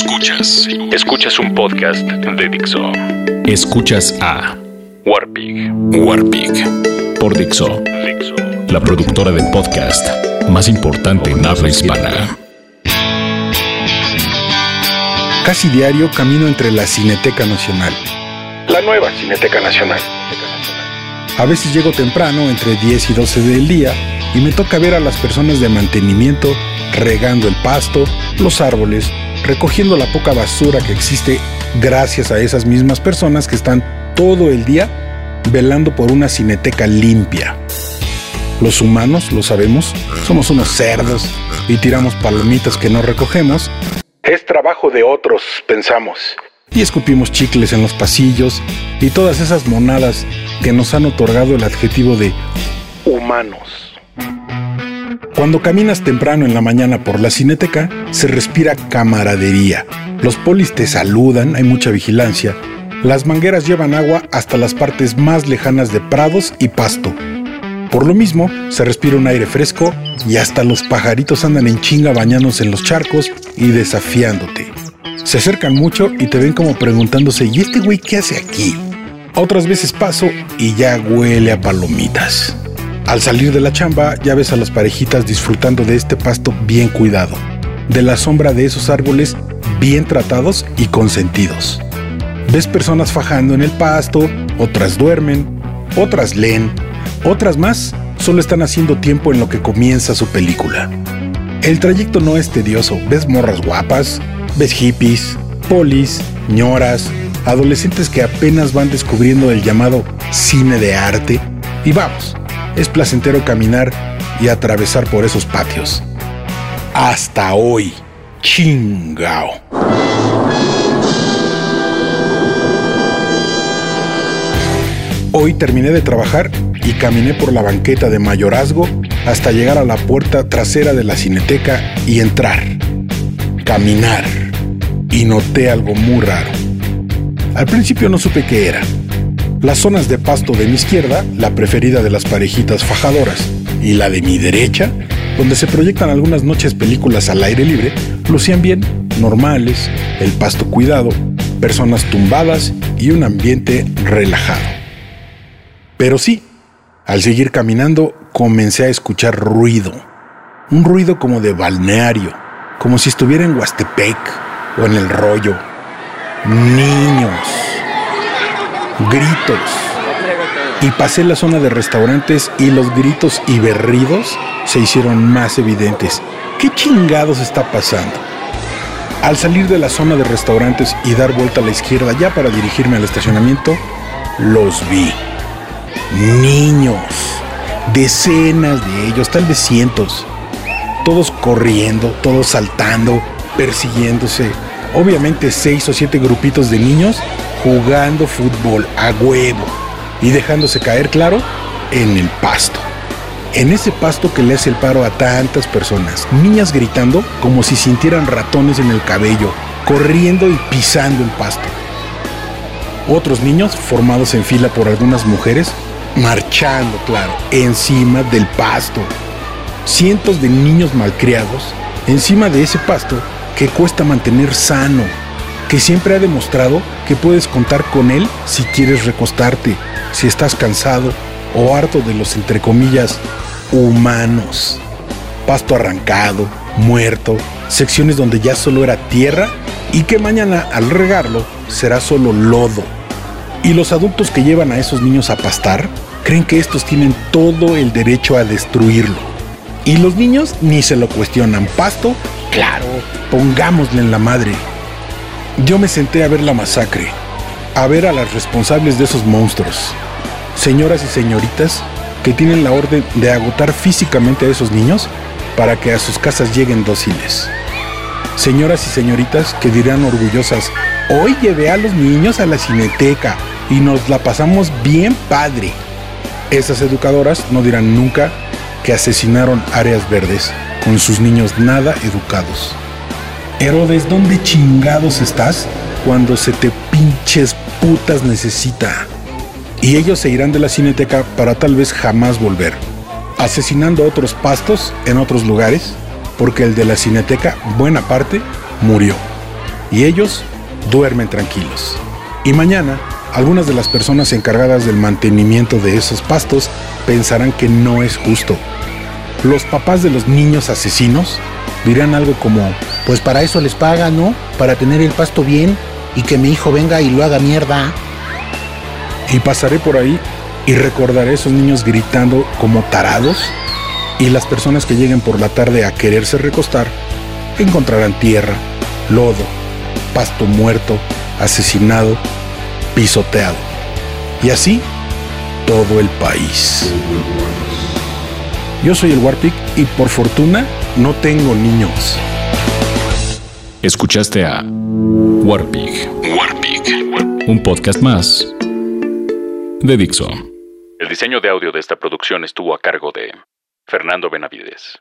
Escuchas. Escuchas un podcast de Dixo. Escuchas a Warpig. Warpig por Dixo, Dixo. la productora de podcast más importante en habla hispana. Casi diario camino entre la Cineteca Nacional. La nueva Cineteca Nacional. A veces llego temprano, entre 10 y 12 del día, y me toca ver a las personas de mantenimiento regando el pasto, los árboles, recogiendo la poca basura que existe gracias a esas mismas personas que están todo el día velando por una cineteca limpia. Los humanos, lo sabemos, somos unos cerdos y tiramos palomitas que no recogemos. Es trabajo de otros, pensamos. Y escupimos chicles en los pasillos y todas esas monadas que nos han otorgado el adjetivo de humanos. Cuando caminas temprano en la mañana por la cineteca, se respira camaradería. Los polis te saludan, hay mucha vigilancia. Las mangueras llevan agua hasta las partes más lejanas de prados y pasto. Por lo mismo, se respira un aire fresco y hasta los pajaritos andan en chinga bañándose en los charcos y desafiándote. Se acercan mucho y te ven como preguntándose, ¿y este güey qué hace aquí? Otras veces paso y ya huele a palomitas. Al salir de la chamba ya ves a las parejitas disfrutando de este pasto bien cuidado, de la sombra de esos árboles bien tratados y consentidos. Ves personas fajando en el pasto, otras duermen, otras leen, otras más solo están haciendo tiempo en lo que comienza su película. El trayecto no es tedioso, ves morras guapas, ves hippies, polis, ñoras, adolescentes que apenas van descubriendo el llamado cine de arte y vamos, es placentero caminar y atravesar por esos patios. Hasta hoy. Chingao. Hoy terminé de trabajar y caminé por la banqueta de mayorazgo hasta llegar a la puerta trasera de la cineteca y entrar. Caminar. Y noté algo muy raro. Al principio no supe qué era las zonas de pasto de mi izquierda, la preferida de las parejitas fajadoras, y la de mi derecha, donde se proyectan algunas noches películas al aire libre, lucían bien, normales, el pasto cuidado, personas tumbadas y un ambiente relajado. Pero sí, al seguir caminando comencé a escuchar ruido, un ruido como de balneario, como si estuviera en Huastepec o en el rollo. Niños gritos. Y pasé la zona de restaurantes y los gritos y berridos se hicieron más evidentes. ¿Qué chingados está pasando? Al salir de la zona de restaurantes y dar vuelta a la izquierda ya para dirigirme al estacionamiento, los vi. Niños, decenas de ellos, tal vez cientos, todos corriendo, todos saltando, persiguiéndose. Obviamente seis o siete grupitos de niños jugando fútbol a huevo y dejándose caer, claro, en el pasto. En ese pasto que le hace el paro a tantas personas, niñas gritando como si sintieran ratones en el cabello, corriendo y pisando el pasto. Otros niños, formados en fila por algunas mujeres, marchando, claro, encima del pasto. Cientos de niños malcriados encima de ese pasto que cuesta mantener sano que siempre ha demostrado que puedes contar con él si quieres recostarte, si estás cansado o harto de los, entre comillas, humanos. Pasto arrancado, muerto, secciones donde ya solo era tierra y que mañana al regarlo será solo lodo. Y los adultos que llevan a esos niños a pastar creen que estos tienen todo el derecho a destruirlo. Y los niños ni se lo cuestionan. Pasto, claro, pongámosle en la madre. Yo me senté a ver la masacre, a ver a las responsables de esos monstruos, señoras y señoritas que tienen la orden de agotar físicamente a esos niños para que a sus casas lleguen dóciles. Señoras y señoritas que dirán orgullosas, hoy llevé a los niños a la cineteca y nos la pasamos bien padre. Esas educadoras no dirán nunca que asesinaron áreas verdes con sus niños nada educados. Herodes, ¿dónde chingados estás cuando se te pinches putas necesita? Y ellos se irán de la cineteca para tal vez jamás volver, asesinando otros pastos en otros lugares, porque el de la cineteca, buena parte, murió. y ellos duermen tranquilos. Y mañana, algunas de las personas encargadas del mantenimiento de esos pastos pensarán que no es justo. Los papás de los niños asesinos dirán algo como, pues para eso les pagan, ¿no? Para tener el pasto bien y que mi hijo venga y lo haga mierda. Y pasaré por ahí y recordaré a esos niños gritando como tarados y las personas que lleguen por la tarde a quererse recostar encontrarán tierra, lodo, pasto muerto, asesinado, pisoteado. Y así todo el país. Yo soy el Warpic y por fortuna no tengo niños. Escuchaste a Warpig. Warpig. Un podcast más de Dixo. El diseño de audio de esta producción estuvo a cargo de Fernando Benavides.